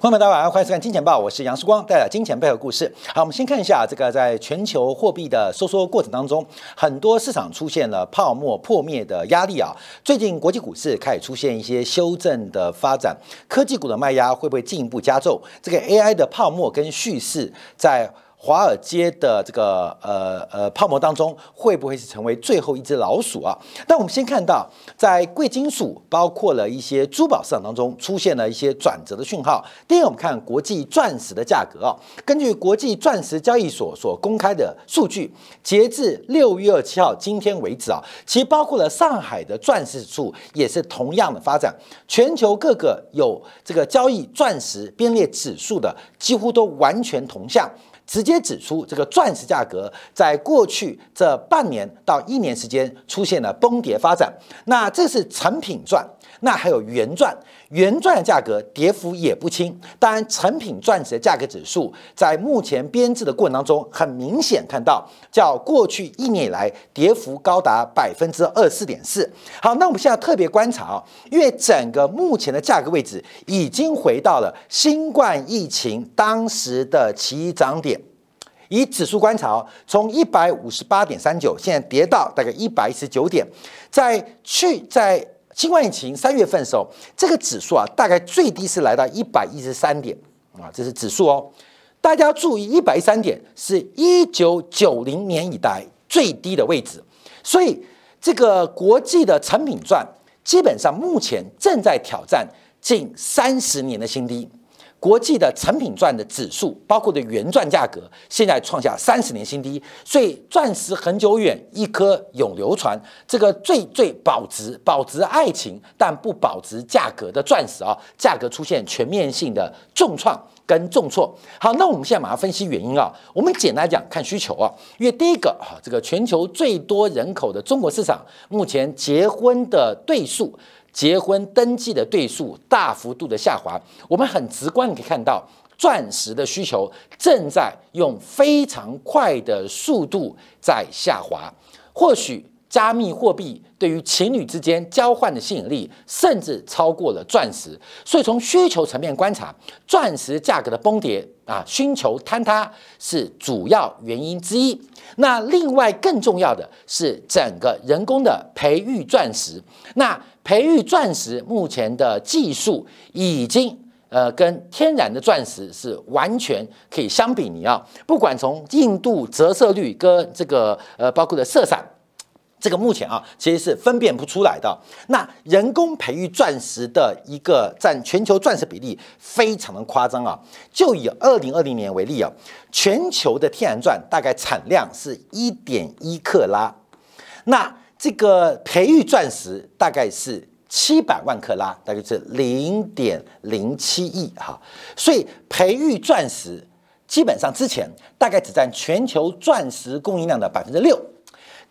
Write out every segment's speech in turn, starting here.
朋友们，大家好，欢迎收看《金钱报》，我是杨世光，带来金钱背后故事。好，我们先看一下这个在全球货币的收缩过程当中，很多市场出现了泡沫破灭的压力啊。最近国际股市开始出现一些修正的发展，科技股的卖压会不会进一步加重？这个 AI 的泡沫跟叙事在。华尔街的这个呃呃泡沫当中，会不会是成为最后一只老鼠啊？但我们先看到，在贵金属包括了一些珠宝市场当中，出现了一些转折的讯号。第一，我们看国际钻石的价格啊，根据国际钻石交易所所公开的数据，截至六月二七号今天为止啊，其包括了上海的钻石指数也是同样的发展，全球各个有这个交易钻石编列指数的，几乎都完全同向。直接指出，这个钻石价格在过去这半年到一年时间出现了崩跌发展。那这是成品钻，那还有原钻，原钻的价格跌幅也不轻。当然，成品钻石的价格指数在目前编制的过程当中，很明显看到，较过去一年以来跌幅高达百分之二四点四。好，那我们现在特别观察啊，因为整个目前的价格位置已经回到了新冠疫情当时的起涨点。以指数观察，从一百五十八点三九，现在跌到大概一百一十九点。在去在新冠疫情三月份的时候，这个指数啊，大概最低是来到一百一十三点啊，这是指数哦。大家注意，一百一十三点是一九九零年以来最低的位置，所以这个国际的成品钻基本上目前正在挑战近三十年的新低。国际的成品钻的指数，包括的原钻价格，现在创下三十年新低。所以，钻石恒久远，一颗永流传。这个最最保值、保值爱情，但不保值价格的钻石啊，价格出现全面性的重创跟重挫。好，那我们现在马上分析原因啊。我们简单讲，看需求啊。因为第一个啊，这个全球最多人口的中国市场，目前结婚的对数。结婚登记的对数大幅度的下滑，我们很直观可以看到，钻石的需求正在用非常快的速度在下滑。或许加密货币对于情侣之间交换的吸引力，甚至超过了钻石。所以从需求层面观察，钻石价格的崩跌啊，需求坍塌是主要原因之一。那另外更重要的是整个人工的培育钻石，那。培育钻石目前的技术已经呃跟天然的钻石是完全可以相比你要，不管从硬度、折射率跟这个呃包括的色散，这个目前啊其实是分辨不出来的。那人工培育钻石的一个占全球钻石比例非常的夸张啊，就以二零二零年为例啊，全球的天然钻大概产量是一点一克拉，那。这个培育钻石大概是七百万克拉，大概是零点零七亿哈，所以培育钻石基本上之前大概只占全球钻石供应量的百分之六，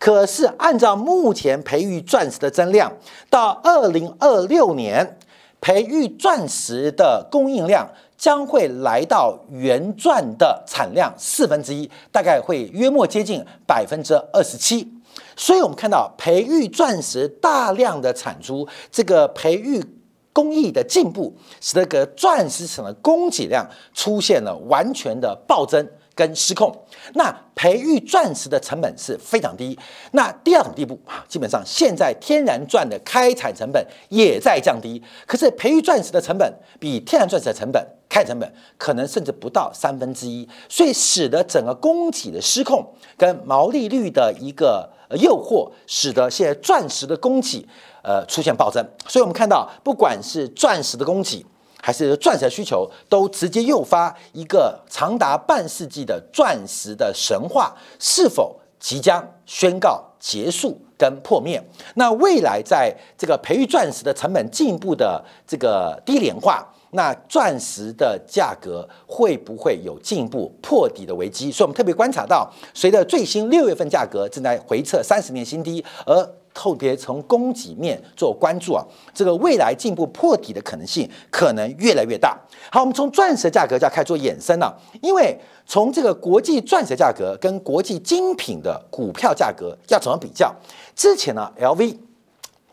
可是按照目前培育钻石的增量，到二零二六年，培育钻石的供应量将会来到原钻的产量四分之一，大概会约莫接近百分之二十七。所以，我们看到培育钻石大量的产出，这个培育工艺的进步，使得个钻石厂的供给量出现了完全的暴增跟失控。那培育钻石的成本是非常低。那第二种地步啊，基本上现在天然钻的开采成本也在降低，可是培育钻石的成本比天然钻石的成本开成本可能甚至不到三分之一，所以使得整个供给的失控跟毛利率的一个。诱惑使得现在钻石的供给，呃，出现暴增。所以，我们看到，不管是钻石的供给，还是钻石的需求，都直接诱发一个长达半世纪的钻石的神话是否即将宣告结束跟破灭？那未来在这个培育钻石的成本进一步的这个低廉化。那钻石的价格会不会有进一步破底的危机？所以我们特别观察到，随着最新六月份价格正在回测三十年新低，而特别从供给面做关注啊，这个未来进一步破底的可能性可能越来越大。好，我们从钻石价格就要开始做衍生了，因为从这个国际钻石价格跟国际精品的股票价格要怎么比较？之前呢，LV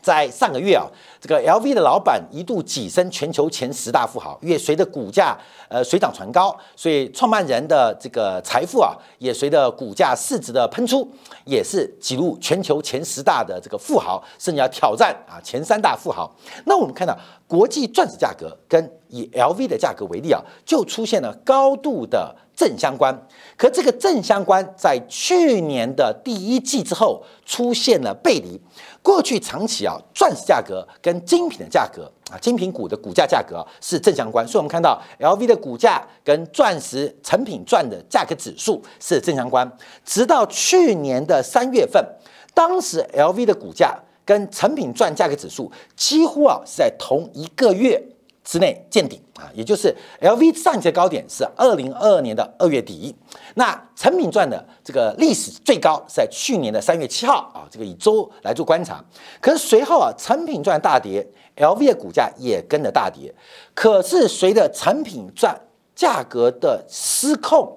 在上个月啊。这个 LV 的老板一度跻身全球前十大富豪，因为随着股价呃水涨船高，所以创办人的这个财富啊也随着股价市值的喷出，也是挤入全球前十大的这个富豪，甚至要挑战啊前三大富豪。那我们看到国际钻石价格跟以 LV 的价格为例啊，就出现了高度的正相关。可这个正相关在去年的第一季之后出现了背离。过去长期啊，钻石价格跟精品的价格啊，精品股的股价价格是正相关，所以我们看到 LV 的股价跟钻石成品钻的价格指数是正相关。直到去年的三月份，当时 LV 的股价跟成品钻价格指数几乎啊是在同一个月。之内见顶啊，也就是 LV 上一次高点是二零二二年的二月底，那成品钻的这个历史最高是在去年的三月七号啊，这个以周来做观察。可是随后啊，成品钻大跌，LV 的股价也跟着大跌。可是随着成品钻价格的失控，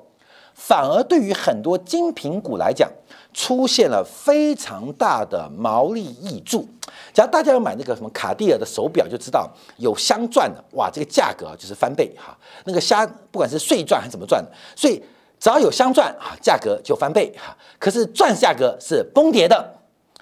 反而对于很多精品股来讲，出现了非常大的毛利益注。假如大家要买那个什么卡地亚的手表，就知道有镶钻的，哇，这个价格就是翻倍哈。那个镶不管是碎钻还是怎么钻，所以只要有镶钻啊，价格就翻倍哈。可是钻价格是崩跌的，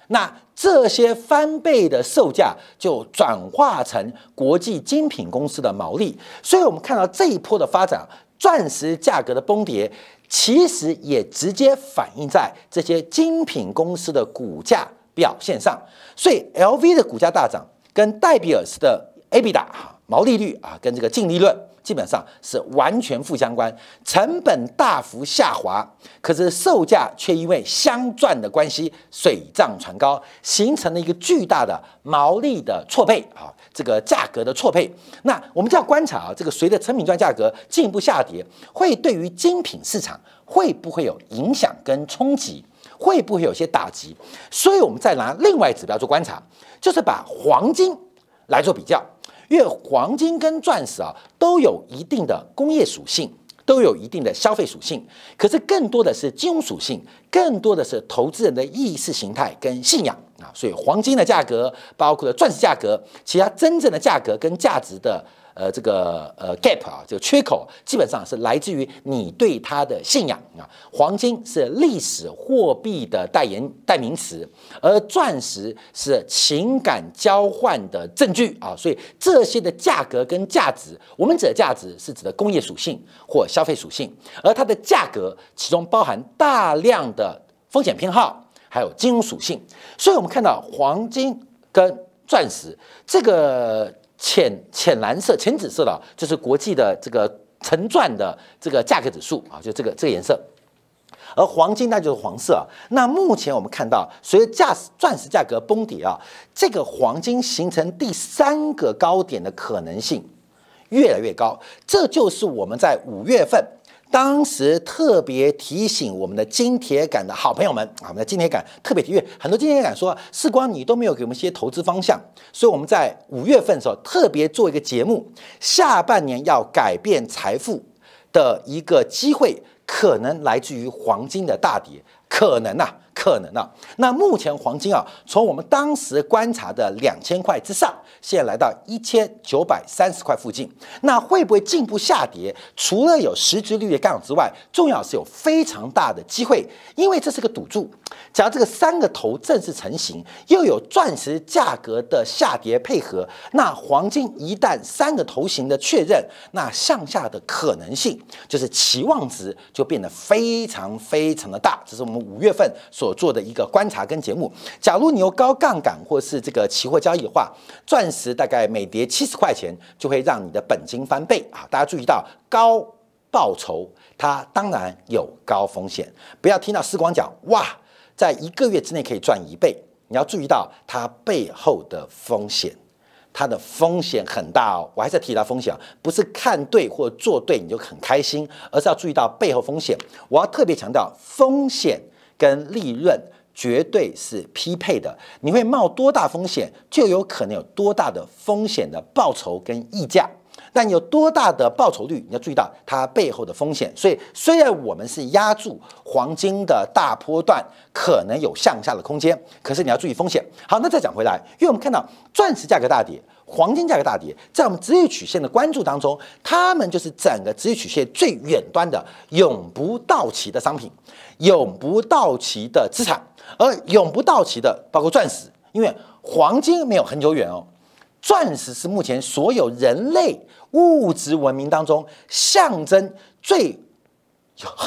那这些翻倍的售价就转化成国际精品公司的毛利。所以我们看到这一波的发展，钻石价格的崩跌。其实也直接反映在这些精品公司的股价表现上，所以 LV 的股价大涨，跟戴比尔斯的 ab 打毛利率啊，跟这个净利润基本上是完全负相关，成本大幅下滑，可是售价却因为镶钻的关系水涨船高，形成了一个巨大的毛利的错配啊。这个价格的错配，那我们就要观察啊，这个随着成品钻价格进一步下跌，会对于精品市场会不会有影响跟冲击，会不会有些打击？所以，我们再拿另外指标做观察，就是把黄金来做比较，因为黄金跟钻石啊都有一定的工业属性。都有一定的消费属性，可是更多的是金融属性，更多的是投资人的意识形态跟信仰啊。所以黄金的价格，包括了钻石价格，其他真正的价格跟价值的。呃，这个呃 gap 啊，这个缺口基本上是来自于你对它的信仰啊。黄金是历史货币的代言代名词，而钻石是情感交换的证据啊。所以这些的价格跟价值，我们指的价值是指的工业属性或消费属性，而它的价格其中包含大量的风险偏好，还有金融属性。所以我们看到黄金跟钻石这个。浅浅蓝色、浅紫色的，就是国际的这个橙钻的这个价格指数啊，就这个这个颜色。而黄金那就是黄色。那目前我们看到，随着价钻石价格崩底啊，这个黄金形成第三个高点的可能性越来越高。这就是我们在五月份。当时特别提醒我们的金铁杆的好朋友们啊，我们的金铁杆特别提，因为很多金铁杆说，世光你都没有给我们一些投资方向，所以我们在五月份的时候特别做一个节目，下半年要改变财富的一个机会，可能来自于黄金的大跌，可能呐。可能啊，那目前黄金啊，从我们当时观察的两千块之上，现在来到一千九百三十块附近，那会不会进一步下跌？除了有实质率的干扰之外，重要是有非常大的机会，因为这是个赌注。假如这个三个头正式成型，又有钻石价格的下跌配合，那黄金一旦三个头型的确认，那向下的可能性就是期望值就变得非常非常的大。这是我们五月份所。做的一个观察跟节目，假如你有高杠杆或是这个期货交易的话，钻石大概每跌七十块钱就会让你的本金翻倍啊！大家注意到高报酬，它当然有高风险。不要听到时光讲哇，在一个月之内可以赚一倍，你要注意到它背后的风险，它的风险很大哦。我还是提到风险，不是看对或做对你就很开心，而是要注意到背后风险。我要特别强调风险。跟利润绝对是匹配的，你会冒多大风险，就有可能有多大的风险的报酬跟溢价。但有多大的报酬率，你要注意到它背后的风险。所以，虽然我们是压住黄金的大波段，可能有向下的空间，可是你要注意风险。好，那再讲回来，因为我们看到钻石价格大跌，黄金价格大跌，在我们职业曲线的关注当中，它们就是整个职业曲线最远端的永不到期的商品，永不到期的资产，而永不到期的包括钻石，因为黄金没有很久远哦。钻石是目前所有人类物质文明当中象征最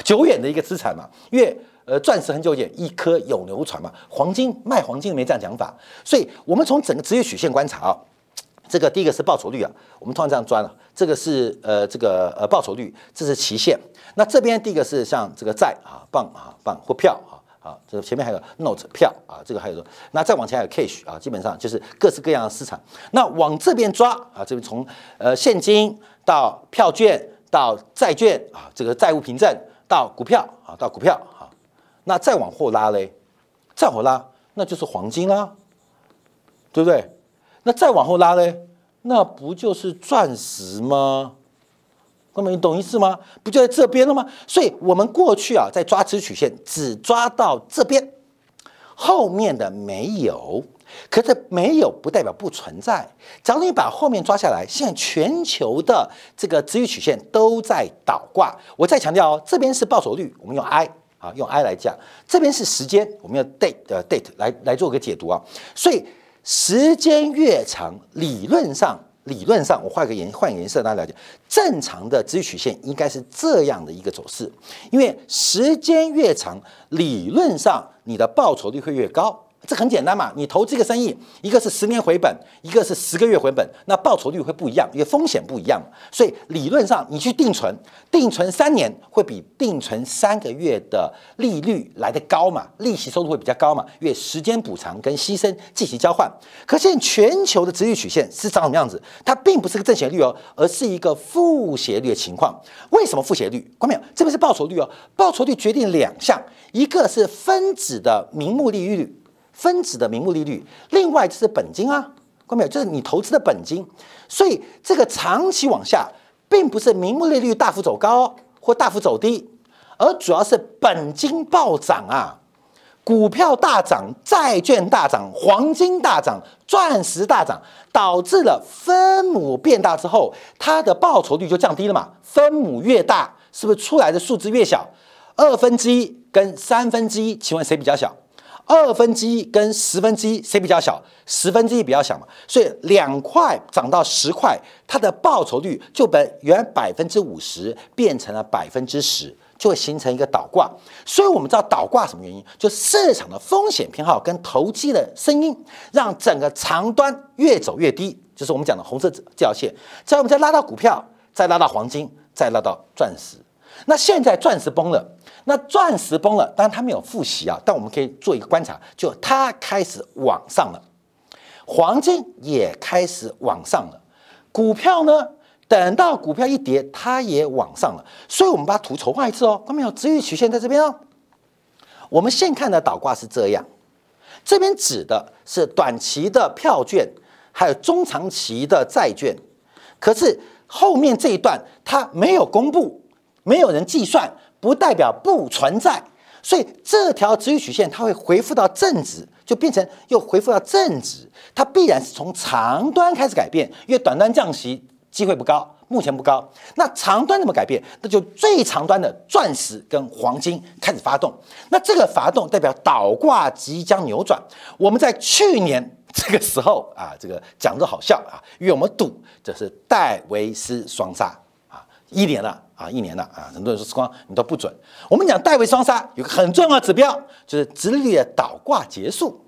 久远的一个资产嘛？因为呃，钻石很久远，一颗永流传嘛。黄金卖黄金没这样讲法，所以我们从整个职业曲线观察啊，这个第一个是报酬率啊，我们通常这样抓了，这个是呃这个呃报酬率，这是期限。那这边第一个是像这个债啊、棒啊、棒或票啊。啊，这个前面还有 note 票啊，这个还有，那再往前还有 cash 啊，基本上就是各式各样的市场。那往这边抓啊，这边从呃现金到票券到债券啊，这个债务凭证到股票啊，到股票啊，那再往后拉嘞，再往后拉那就是黄金啦，对不对？那再往后拉嘞，那不就是钻石吗？哥们，你懂意思吗？不就在这边了吗？所以，我们过去啊，在抓直曲线，只抓到这边，后面的没有。可是没有不代表不存在。假如你把后面抓下来，现在全球的这个直率曲线都在倒挂。我再强调哦，这边是报酬率，我们用 I 啊，用 I 来讲；这边是时间，我们用 date 呃 date 来来做个解读啊。所以，时间越长，理论上。理论上，我换个颜换颜色，大家了解。正常的直曲线应该是这样的一个走势，因为时间越长，理论上你的报酬率会越高。这很简单嘛，你投这个生意，一个是十年回本，一个是十个月回本，那报酬率会不一样，因为风险不一样。所以理论上，你去定存，定存三年会比定存三个月的利率来得高嘛，利息收入会比较高嘛，因为时间补偿跟牺牲进行交换。可现在全球的直率曲线是长什么样子？它并不是个正斜率哦，而是一个负斜率的情况。为什么负斜率？看没有？这边是报酬率哦，报酬率决定两项，一个是分子的名目利率。分子的名目利率，另外就是本金啊，看没有？就是你投资的本金，所以这个长期往下，并不是名目利率大幅走高或大幅走低，而主要是本金暴涨啊，股票大涨，债券大涨，黄金大涨，钻石大涨，导致了分母变大之后，它的报酬率就降低了嘛？分母越大，是不是出来的数字越小？二分之一跟三分之一，请问谁比较小？二分之一跟十分之一谁比较小？十分之一比较小嘛，所以两块涨到十块，它的报酬率就本原百分之五十变成了百分之十，就会形成一个倒挂。所以我们知道倒挂什么原因？就市场的风险偏好跟投机的声音，让整个长端越走越低，就是我们讲的红色这条线。再我们再拉到股票，再拉到黄金，再拉到钻石。那现在钻石崩了。那钻石崩了，当然它没有复习啊，但我们可以做一个观察，就它开始往上了，黄金也开始往上了，股票呢，等到股票一跌，它也往上了，所以我们把图筹画一次哦，看到没有？值域曲线在这边哦。我们现看的倒挂是这样，这边指的是短期的票券，还有中长期的债券，可是后面这一段它没有公布，没有人计算。不代表不存在，所以这条直率曲线它会回复到正值，就变成又回复到正值，它必然是从长端开始改变，因为短端降息机会不高，目前不高。那长端怎么改变？那就最长端的钻石跟黄金开始发动，那这个发动代表倒挂即将扭转。我们在去年这个时候啊，这个讲的好笑啊，因为我们赌这是戴维斯双杀啊，一年了。啊，一年了啊，很多人说时光你都不准。我们讲戴维双杀有个很重要的指标，就是直利率的倒挂结束。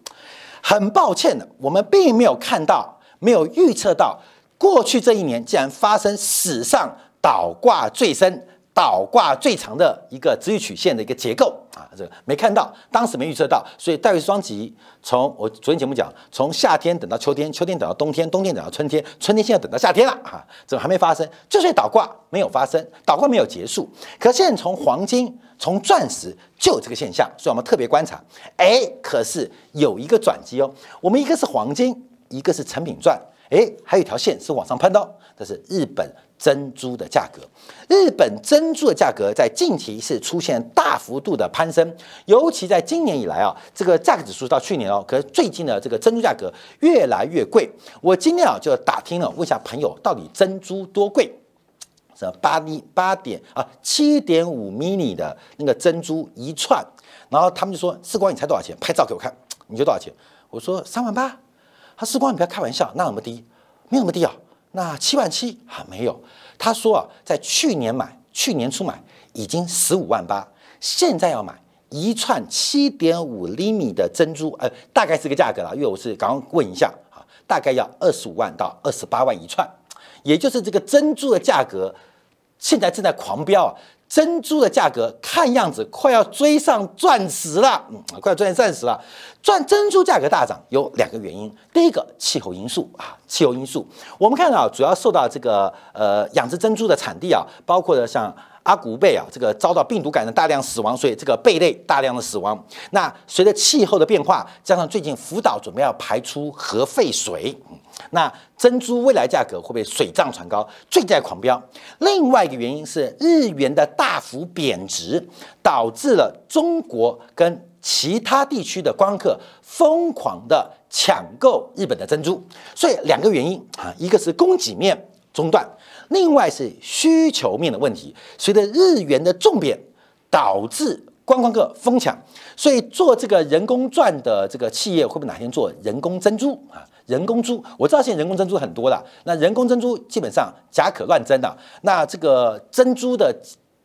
很抱歉的，我们并没有看到，没有预测到过去这一年竟然发生史上倒挂最深。倒挂最长的一个直率曲线的一个结构啊，这个没看到，当时没预测到，所以戴维斯双极从我昨天节目讲，从夏天等到秋天，秋天等到冬天，冬天等到春天，春天现在等到夏天了啊，这个还没发生，就是倒挂没有发生，倒挂没有结束。可现在从黄金、从钻石就有这个现象，所以我们特别观察，哎，可是有一个转机哦，我们一个是黄金，一个是成品钻，哎，还有一条线是往上攀的，哦这是日本珍珠的价格。日本珍珠的价格在近期是出现大幅度的攀升，尤其在今年以来啊，这个价格指数到去年哦，可是最近的这个珍珠价格越来越贵。我今天啊就打听了，问一下朋友，到底珍珠多贵？什么八厘八点啊，七点五 mini 的那个珍珠一串，然后他们就说：“世光，你猜多少钱？拍照给我看，你觉得多少钱？”我说：“三万八。”他世光，你不要开玩笑，那那么低？没有那么低啊？那七万七啊？没有。他说啊，在去年买，去年初买已经十五万八，现在要买一串七点五厘米的珍珠，呃，大概是个价格了，因为我是刚刚问一下啊，大概要二十五万到二十八万一串。也就是这个珍珠的价格，现在正在狂飙啊！珍珠的价格看样子快要追上钻石了，嗯，快要追上钻石了。钻珍珠价格大涨有两个原因，第一个气候因素啊，气候因素。我们看到主要受到这个呃养殖珍珠的产地啊，包括的像。阿古贝啊，这个遭到病毒感染大量死亡，所以这个贝类大量的死亡。那随着气候的变化，加上最近福岛准备要排出核废水，那珍珠未来价格会被水涨船高，最在狂飙？另外一个原因是日元的大幅贬值，导致了中国跟其他地区的光客疯狂的抢购日本的珍珠。所以两个原因啊，一个是供给面中断。另外是需求面的问题，随着日元的重贬，导致观光客疯抢，所以做这个人工钻的这个企业会不会哪天做人工珍珠啊？人工珠，我知道现在人工珍珠很多了，那人工珍珠基本上假可乱真的，那这个珍珠的。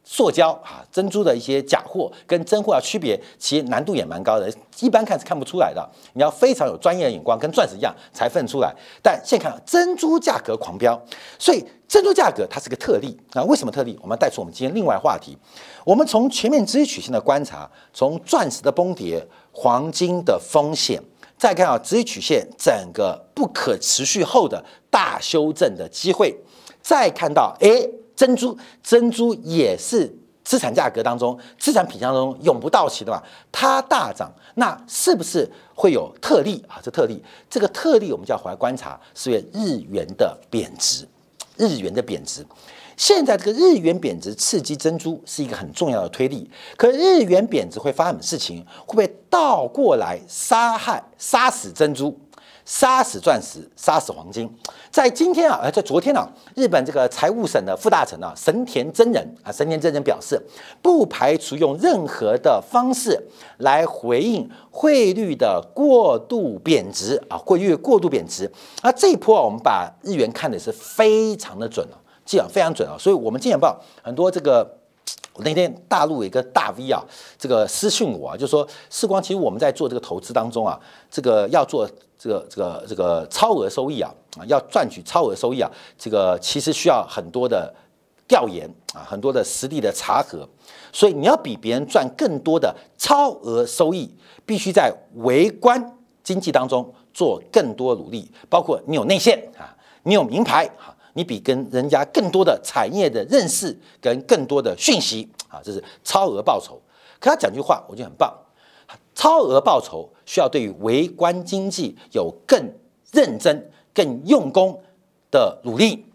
塑胶啊，珍珠的一些假货跟真货要区别，其实难度也蛮高的，一般看是看不出来的。你要非常有专业的眼光，跟钻石一样才分出来。但现在看珍珠价格狂飙，所以珍珠价格它是个特例啊。为什么特例？我们带出我们今天另外话题。我们从全面资曲线的观察，从钻石的崩跌、黄金的风险，再看啊资金曲线整个不可持续后的大修正的机会，再看到哎。珍珠，珍珠也是资产价格当中、资产品相当中永不到期的嘛？它大涨，那是不是会有特例啊？这特例，这个特例我们就要回来观察，是日元的贬值，日元的贬值。现在这个日元贬值刺激珍珠是一个很重要的推力，可日元贬值会发生什么事情？会不会倒过来杀害、杀死珍珠？杀死钻石，杀死黄金。在今天啊，呃，在昨天呢，日本这个财务省的副大臣啊，神田真人啊，神田真人表示，不排除用任何的方式来回应汇率的过度贬值啊，汇率过度贬值。那这一波啊，我们把日元看的是非常的准啊，这样非常准啊。所以，我们《金钱报》很多这个，那天大陆有一个大 V 啊，这个私讯我啊，就说，世光，其实我们在做这个投资当中啊，这个要做。这个这个这个超额收益啊啊，要赚取超额收益啊，这个其实需要很多的调研啊，很多的实地的查核，所以你要比别人赚更多的超额收益，必须在微观经济当中做更多努力，包括你有内线啊，你有名牌啊，你比跟人家更多的产业的认识跟更多的讯息啊，这是超额报酬。可他讲句话，我觉得很棒。超额报酬需要对于微观经济有更认真、更用功的努力，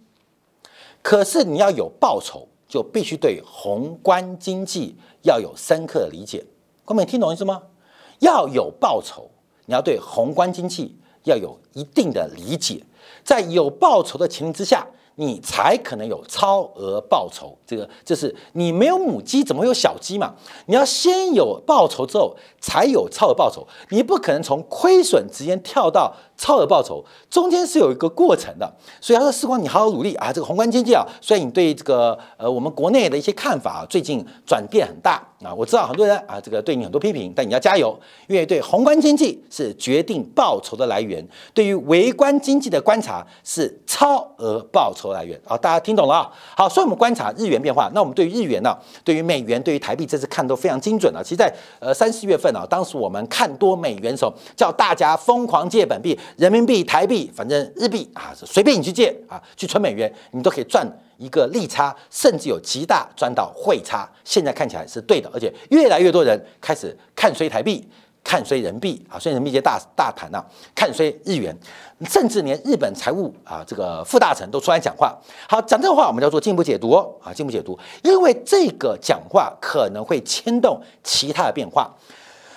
可是你要有报酬，就必须对宏观经济要有深刻的理解。各位听懂意思吗？要有报酬，你要对宏观经济要有一定的理解，在有报酬的情形之下。你才可能有超额报酬，这个就是你没有母鸡，怎么会有小鸡嘛？你要先有报酬之后，才有超额报酬。你不可能从亏损直接跳到超额报酬，中间是有一个过程的。所以他说：“时光，你好好努力啊！这个宏观经济啊，虽然你对这个呃我们国内的一些看法啊最近转变很大啊，我知道很多人啊这个对你很多批评，但你要加油，因为对宏观经济是决定报酬的来源，对于微观经济的观察是超额报酬。”来源好，大家听懂了啊？好，所以我们观察日元变化。那我们对于日元呢，对于美元，对于台币，这次看都非常精准了。其实，在呃三四月份啊，当时我们看多美元的时候，叫大家疯狂借本币，人民币、台币，反正日币啊，随便你去借啊，去存美元，你都可以赚一个利差，甚至有极大赚到汇差。现在看起来是对的，而且越来越多人开始看衰台币，看衰人民币啊，所以人民币大大盘呐，看衰日元，甚至连日本财务啊这个副大臣都出来讲话。好，讲这个话我们叫做进一步解读啊，进一步解读，因为这个讲话可能会牵动其他的变化。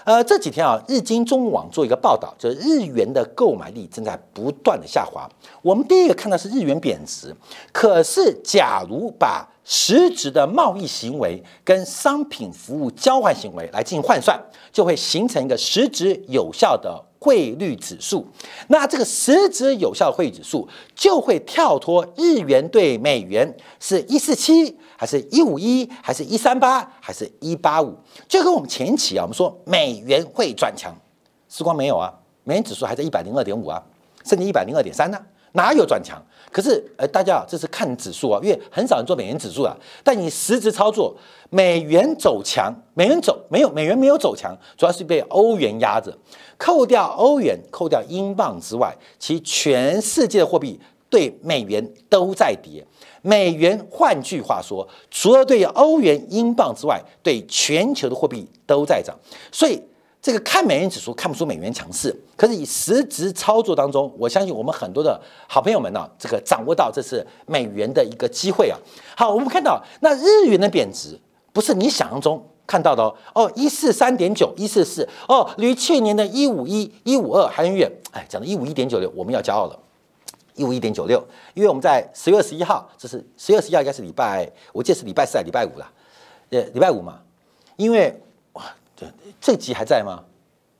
呃，这几天啊，日经中网做一个报道，就是日元的购买力正在不断的下滑。我们第一个看到是日元贬值，可是假如把实质的贸易行为跟商品服务交换行为来进行换算，就会形成一个实质有效的汇率指数。那这个实质有效的汇率指数就会跳脱日元对美元是一四七。还是一五一，还是一三八，还是一八五？就跟我们前期啊，我们说美元会转强，时光没有啊，美元指数还在一百零二点五啊，甚至一百零二点三呢，哪有转强？可是，呃，大家啊这是看指数啊，因为很少人做美元指数啊。但你实质操作，美元走强，美元走没有，美元没有走强，主要是被欧元压着。扣掉欧元，扣掉英镑之外，其全世界的货币对美元都在跌。美元，换句话说，除了对欧元、英镑之外，对全球的货币都在涨。所以，这个看美元指数看不出美元强势，可是以实质操作当中，我相信我们很多的好朋友们呢，这个掌握到这是美元的一个机会啊。好，我们看到那日元的贬值，不是你想象中看到的哦。哦，一四三点九，一四四，哦，离去年的一五一、一五二还很远。哎，讲到一五一点九六，我们要骄傲了。一五一点九六，因为我们在十月二十一号，这是十月二十一号，应该是礼拜，我记得是礼拜四还是礼拜五了？呃，礼拜五嘛。因为哇，这这集还在吗？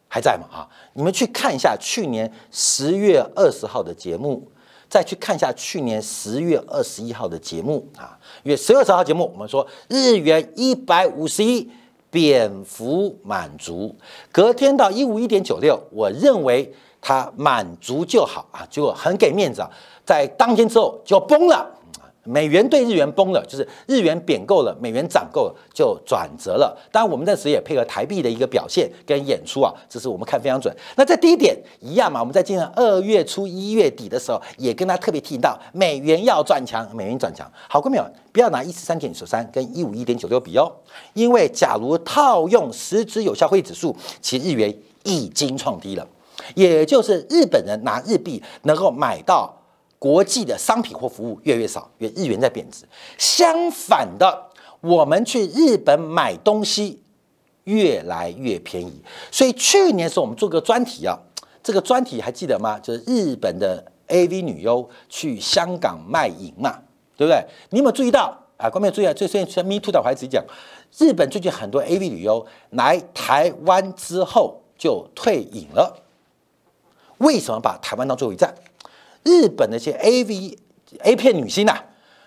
还在吗？啊，你们去看一下去年十月二十号的节目，再去看一下去年十月二十一号的节目啊。因为十月二十号节目，我们说日元一百五十一，蝙蝠满足，隔天到一五一点九六，我认为。他满足就好啊，结果很给面子啊，在当天之后就崩了，美元对日元崩了，就是日元贬够了，美元涨够了，就转折了。当然，我们那时也配合台币的一个表现跟演出啊，这是我们看非常准。那在第一点一样嘛，我们在今年二月初一月底的时候，也跟他特别提醒到美元要转强，美元转强。好，各位朋友，不要拿一四三点九三跟一五一点九六比哦，因为假如套用实质有效汇指数，其日元已经创低了。也就是日本人拿日币能够买到国际的商品或服务越来越少，因为日元在贬值。相反的，我们去日本买东西越来越便宜。所以去年时候我们做个专题啊，这个专题还记得吗？就是日本的 AV 女优去香港卖淫嘛，对不对？你有没有注意到啊？观众注意啊！最近像 Me Too 的，我还直接讲，日本最近很多 AV 女优来台湾之后就退隐了。为什么把台湾当最后一站？日本那些 A V A 片女星呐，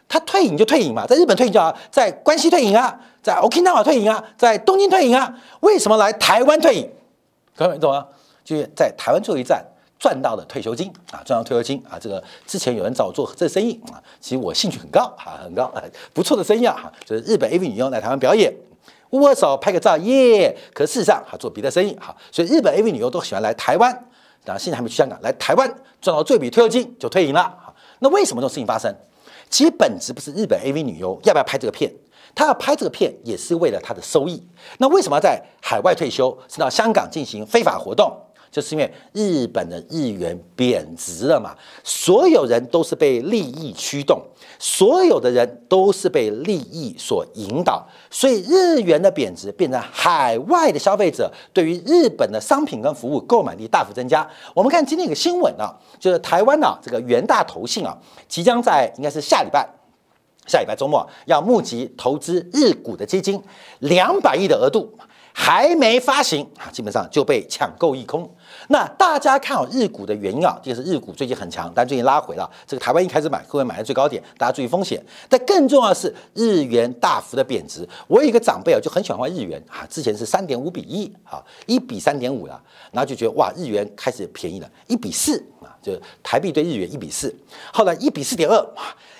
她退隐就退隐嘛，在日本退隐叫在关西退隐啊，在 Okinawa 退隐啊，在东京退隐啊，为什么来台湾退隐？各位懂吗？就是在台湾最后一站赚到的退休金啊，赚到退休金啊。这个之前有人找我做这生意啊，其实我兴趣很高啊，很高啊，不错的生意啊。就是日本 A V 女优来台湾表演，握手拍个照耶。可事实上啊，做别的生意好，所以日本 A V 女优都喜欢来台湾。然后现在还没去香港，来台湾赚到最笔退休金就退隐了。那为什么这种事情发生？其实本质不是日本 AV 女优要不要拍这个片，她要拍这个片也是为了她的收益。那为什么要在海外退休，是到香港进行非法活动？就是因为日本的日元贬值了嘛，所有人都是被利益驱动，所有的人都是被利益所引导，所以日元的贬值变成海外的消费者对于日本的商品跟服务购买力大幅增加。我们看今天一个新闻啊，就是台湾啊这个元大投信啊，即将在应该是下礼拜，下礼拜周末要募集投资日股的基金两百亿的额度。还没发行啊，基本上就被抢购一空。那大家看好日股的原因啊，第一个是日股最近很强，但最近拉回了。这个台湾一开始买，会不会买在最高点？大家注意风险。但更重要的是日元大幅的贬值。我有一个长辈啊，就很喜欢玩日元啊，之前是三点五比一啊，一比三点五了，然后就觉得哇，日元开始便宜了，一比四啊，就台币对日元一比四。后来一比四点二，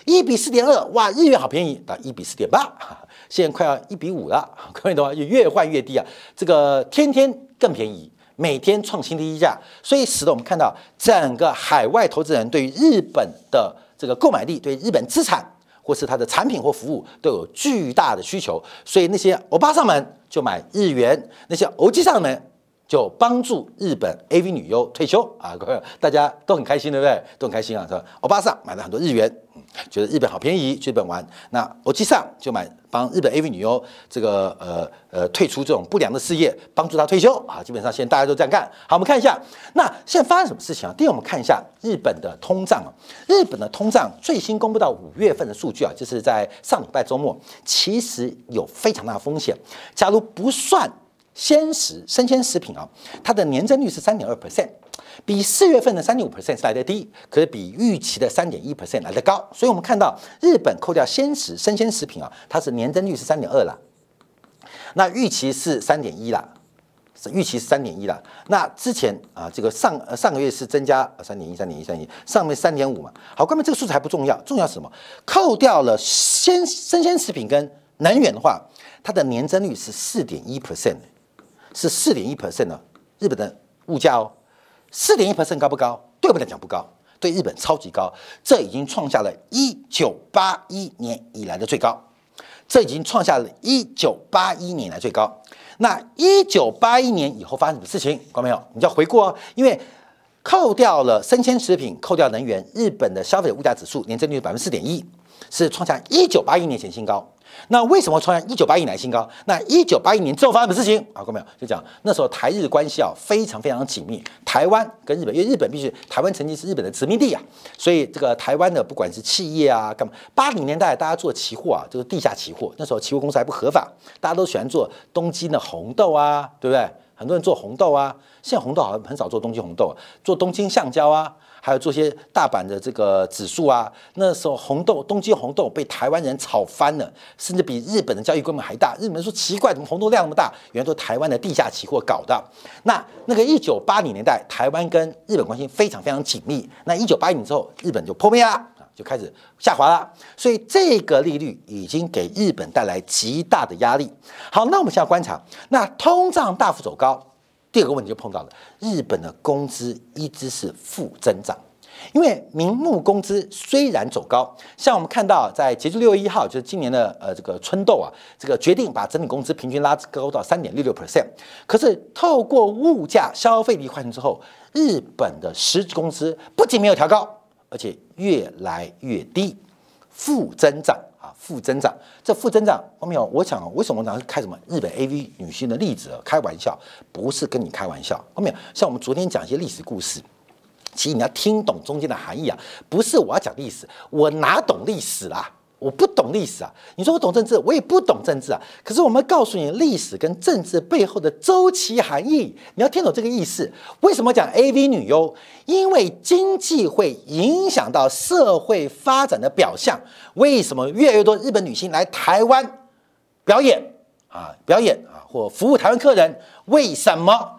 一比四点二，哇，日元好便宜，到一比四点八。现在快要一比五了，各位懂吗？也越换越低啊！这个天天更便宜，每天创新低价，所以使得我们看到整个海外投资人对于日本的这个购买力，对日本资产或是它的产品或服务都有巨大的需求，所以那些欧巴上门就买日元，那些欧基上门就帮助日本 AV 女优退休啊，各位大家都很开心，对不对？都很开心啊，是吧？欧巴桑买了很多日元，觉得日本好便宜，去日本玩。那欧基上就买帮日本 AV 女优这个呃呃退出这种不良的事业，帮助她退休啊。基本上现在大家都这样干。好，我们看一下，那现在发生什么事情啊？第一，我们看一下日本的通胀啊。日本的通胀最新公布到五月份的数据啊，就是在上礼拜周末，其实有非常大的风险。假如不算。鲜食生鲜食品啊，它的年增率是三点二 percent，比四月份的三点五 percent 是来的低，可是比预期的三点一 percent 来的高。所以我们看到日本扣掉鲜食生鲜食品啊，它是年增率是三点二了，那预期是三点一了，预期是三点一了。那之前啊，这个上上个月是增加三点一、三点一、三点一，上面三点五嘛。好，关键这个数字还不重要，重要是什么？扣掉了鲜生鲜食品跟能源的话，它的年增率是四点一 percent。是四点一 percent 呢，日本的物价哦，四点一 percent 高不高？对我们来讲不高，对日本超级高，这已经创下了一九八一年以来的最高，这已经创下了一九八一年来最高。那一九八一年以后发生什么事情？看到没有？你就要回顾哦，因为扣掉了生鲜食品，扣掉能源，日本的消费者物价指数年增率百分之四点一，是创下一九八一年前新高。那为什么创下一九八一年新高？那一九八一年之后发生什么事情啊？看到没有？就讲那时候台日关系啊非常非常紧密，台湾跟日本，因为日本必须台湾曾经是日本的殖民地啊，所以这个台湾的不管是企业啊干嘛，八零年代大家做期货啊，就是地下期货，那时候期货公司还不合法，大家都喜欢做东京的红豆啊，对不对？很多人做红豆啊，现在红豆好像很少做东京红豆，做东京橡胶啊。还有做些大阪的这个指数啊，那时候红豆东京红豆被台湾人炒翻了，甚至比日本的交易规模还大。日本人说奇怪，怎么红豆量那么大？原来都台湾的地下期货搞的。那那个一九八零年代，台湾跟日本关系非常非常紧密。那一九八一年之后，日本就破灭了，就开始下滑了。所以这个利率已经给日本带来极大的压力。好，那我们现在观察，那通胀大幅走高。第二个问题就碰到了，日本的工资一直是负增长，因为名目工资虽然走高，像我们看到在截至六月一号，就是今年的呃这个春斗啊，这个决定把整体工资平均拉高到三点六六 percent，可是透过物价消费力换算之后，日本的实质工资不仅没有调高，而且越来越低，负增长啊。负增长，这负增长后面我想为什么拿开什么日本 AV 女性的例子开玩笑？不是跟你开玩笑。后面像我们昨天讲一些历史故事，其实你要听懂中间的含义啊，不是我要讲历史，我哪懂历史啦？我不懂历史啊！你说我懂政治，我也不懂政治啊。可是我们告诉你历史跟政治背后的周期含义，你要听懂这个意思。为什么讲 AV 女优？因为经济会影响到社会发展的表象。为什么越来越多日本女性来台湾表演啊？表演啊，或服务台湾客人？为什么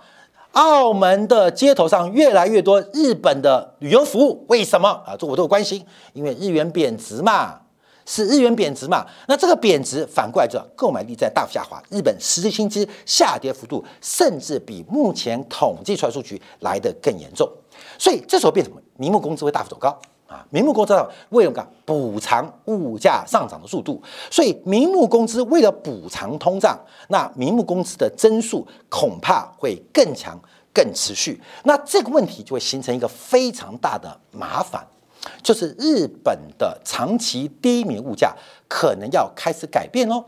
澳门的街头上越来越多日本的旅游服务？为什么啊？这我都有关心，因为日元贬值嘛。是日元贬值嘛？那这个贬值反过来就购买力在大幅下滑，日本实际薪资下跌幅度甚至比目前统计出来数据来得更严重。所以这时候变什么？名目工资会大幅走高啊！明目工资为了补偿物价上涨的速度，所以明目工资为了补偿通胀，那明目工资的增速恐怕会更强、更持续。那这个问题就会形成一个非常大的麻烦。就是日本的长期低迷物价可能要开始改变哦。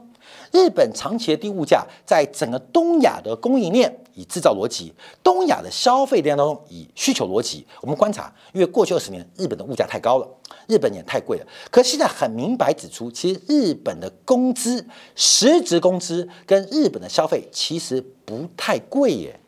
日本长期的低物价，在整个东亚的供应链以制造逻辑，东亚的消费链当中以需求逻辑，我们观察，因为过去二十年日本的物价太高了，日本也太贵了。可现在很明白指出，其实日本的工资实质工资跟日本的消费其实不太贵耶。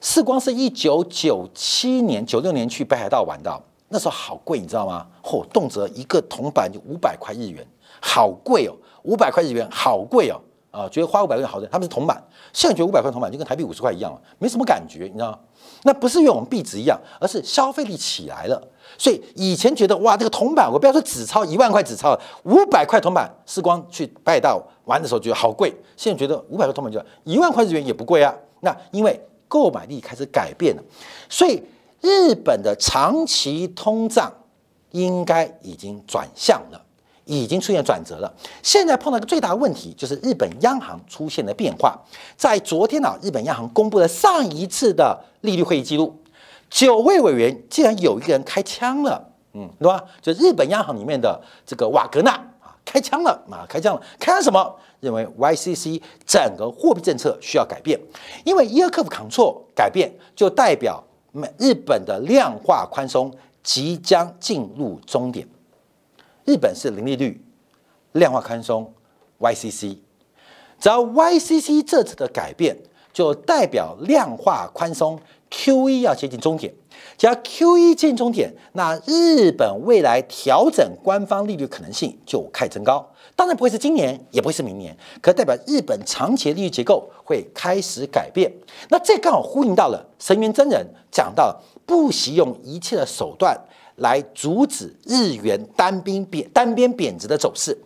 是光是一九九七年、九六年去北海道玩的。那时候好贵，你知道吗？嚯，动辄一个铜板就五百块日元，好贵哦！五百块日元好贵哦！啊，觉得花五百块好的，他们是铜板，现在觉得五百块铜板就跟台币五十块一样了，没什么感觉，你知道吗？那不是因为我们币值一样，而是消费力起来了。所以以前觉得哇，这个铜板，我不要说纸钞一万块纸钞，五百块铜板，时光去北海道玩的时候觉得好贵，现在觉得五百块铜板就一万块日元也不贵啊。那因为购买力开始改变了，所以。日本的长期通胀应该已经转向了，已经出现转折了。现在碰到一个最大的问题，就是日本央行出现了变化。在昨天呢，日本央行公布了上一次的利率会议记录，九位委员竟然有一个人开枪了，嗯，对吧？就日本央行里面的这个瓦格纳啊，开枪了啊，开枪了，开枪什么？认为 YCC 整个货币政策需要改变，因为伊尔科夫抗挫改变，就代表美日本的量化宽松即将进入终点。日本是零利率，量化宽松，YCC，只要 YCC 这次的改变，就代表量化宽松 QE 要接近终点。只要 QE 接近终点，那日本未来调整官方利率可能性就开增高。当然不会是今年，也不会是明年，可代表日本长期的利率结构会开始改变。那这刚好呼应到了神原真人讲到，不惜用一切的手段。来阻止日元单边贬单边贬值的走势。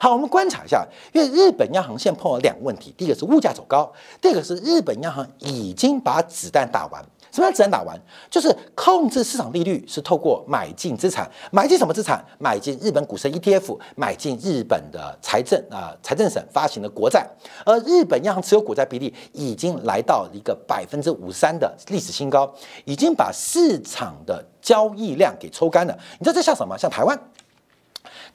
好，我们观察一下，因为日本央行现在碰到两个问题：第一个是物价走高，第二个是日本央行已经把子弹打完。什么叫子弹打完？就是控制市场利率是透过买进资产，买进什么资产？买进日本股市 ETF，买进日本的财政啊财政省发行的国债。而日本央行持有国债比例已经来到一个百分之五三的历史新高，已经把市场的交易量给抽干了。你知道这像什么？像台湾。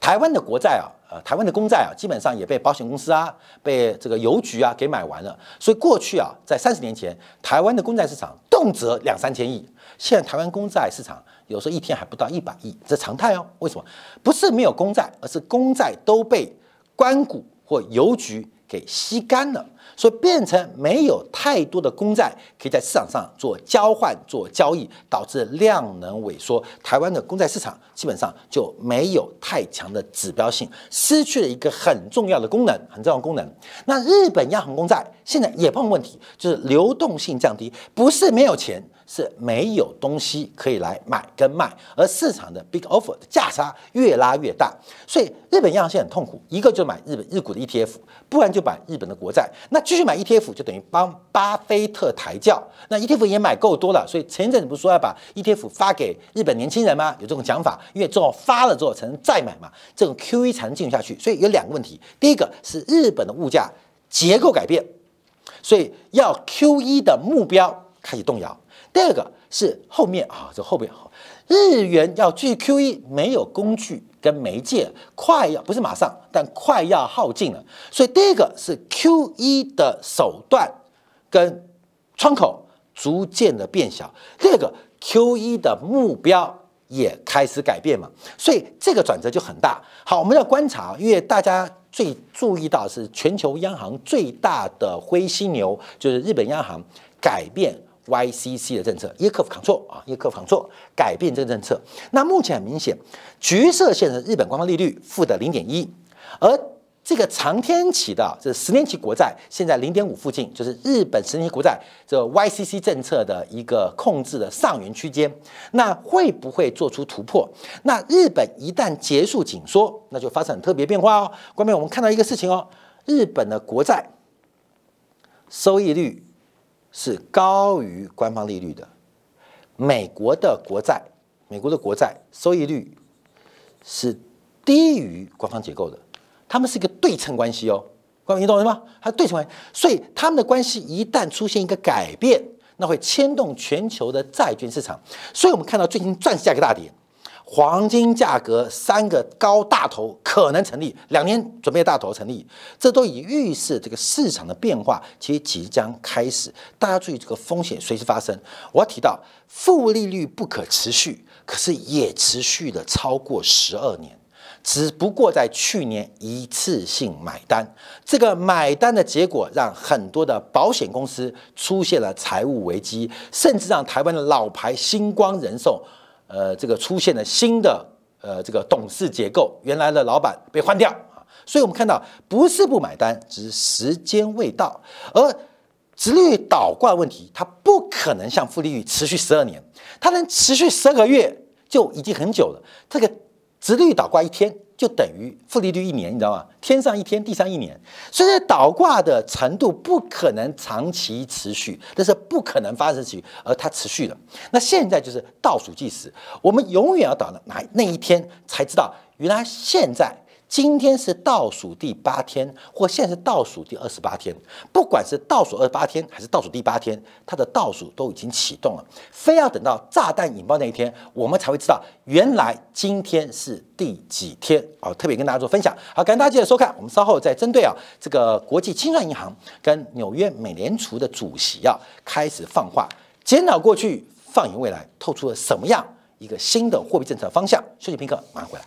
台湾的国债啊，呃，台湾的公债啊，基本上也被保险公司啊、被这个邮局啊给买完了。所以过去啊，在三十年前，台湾的公债市场动辄两三千亿，现在台湾公债市场有时候一天还不到一百亿，这常态哦。为什么？不是没有公债，而是公债都被关谷或邮局给吸干了。所以变成没有太多的公债可以在市场上做交换、做交易，导致量能萎缩。台湾的公债市场基本上就没有太强的指标性，失去了一个很重要的功能，很重要的功能。那日本央行公债现在也碰问题，就是流动性降低，不是没有钱。是没有东西可以来买跟卖，而市场的 big offer 的价差越拉越大，所以日本央行现在很痛苦，一个就买日本日股的 ETF，不然就买日本的国债。那继续买 ETF 就等于帮巴菲特抬轿。那 ETF 也买够多了，所以前一阵子不是说要把 ETF 发给日本年轻人吗？有这种讲法，因为之后发了之后才能再买嘛，这种 QE 才能进行下去。所以有两个问题，第一个是日本的物价结构改变，所以要 QE 的目标开始动摇。第二个是后面啊，这后面好，日元要继续 QE，没有工具跟媒介，快要不是马上，但快要耗尽了。所以第一个是 QE 的手段跟窗口逐渐的变小，第二个 QE 的目标也开始改变嘛。所以这个转折就很大。好，我们要观察，因为大家最注意到是全球央行最大的灰犀牛就是日本央行改变。YCC 的政策，耶克夫抗挫啊，耶克夫抗挫，改变这个政策。那目前很明显，橘色线的日本官方利率负的零点一，而这个长天期的这十年期国债现在零点五附近，就是日本十年期国债这 YCC 政策的一个控制的上缘区间。那会不会做出突破？那日本一旦结束紧缩，那就发生很特别变化哦。关面我们看到一个事情哦，日本的国债收益率。是高于官方利率的，美国的国债，美国的国债收益率是低于官方结构的，他们是一个对称关系哦，各位你懂了吗？它对称关系，所以他们的关系一旦出现一个改变，那会牵动全球的债券市场，所以我们看到最近钻石价格大跌。黄金价格三个高大头可能成立，两年准备大头成立，这都已预示这个市场的变化其实即将开始。大家注意这个风险随时发生。我要提到负利率不可持续，可是也持续了超过十二年，只不过在去年一次性买单，这个买单的结果让很多的保险公司出现了财务危机，甚至让台湾的老牌星光人寿。呃，这个出现了新的呃这个董事结构，原来的老板被换掉啊，所以我们看到不是不买单，只是时间未到。而直率倒挂问题，它不可能像负利率持续十二年，它能持续十二个月就已经很久了。这个直率倒挂一天。就等于负利率一年，你知道吗？天上一天，地上一年，所以倒挂的程度不可能长期持续，这是不可能发生持续，而它持续了。那现在就是倒数计时，我们永远要倒到哪那一天才知道，原来现在今天是倒数第八天，或现在是倒数第二十八天，不管是倒数二十八天还是倒数第八天，它的倒数都已经启动了。非要等到炸弹引爆那一天，我们才会知道原来今天是第几天啊！特别跟大家做分享。好，感谢大家记得收看。我们稍后再针对啊这个国际清算银行跟纽约美联储的主席啊开始放话，检讨过去，放眼未来，透出了什么样一个新的货币政策方向？休息片刻，马上回来。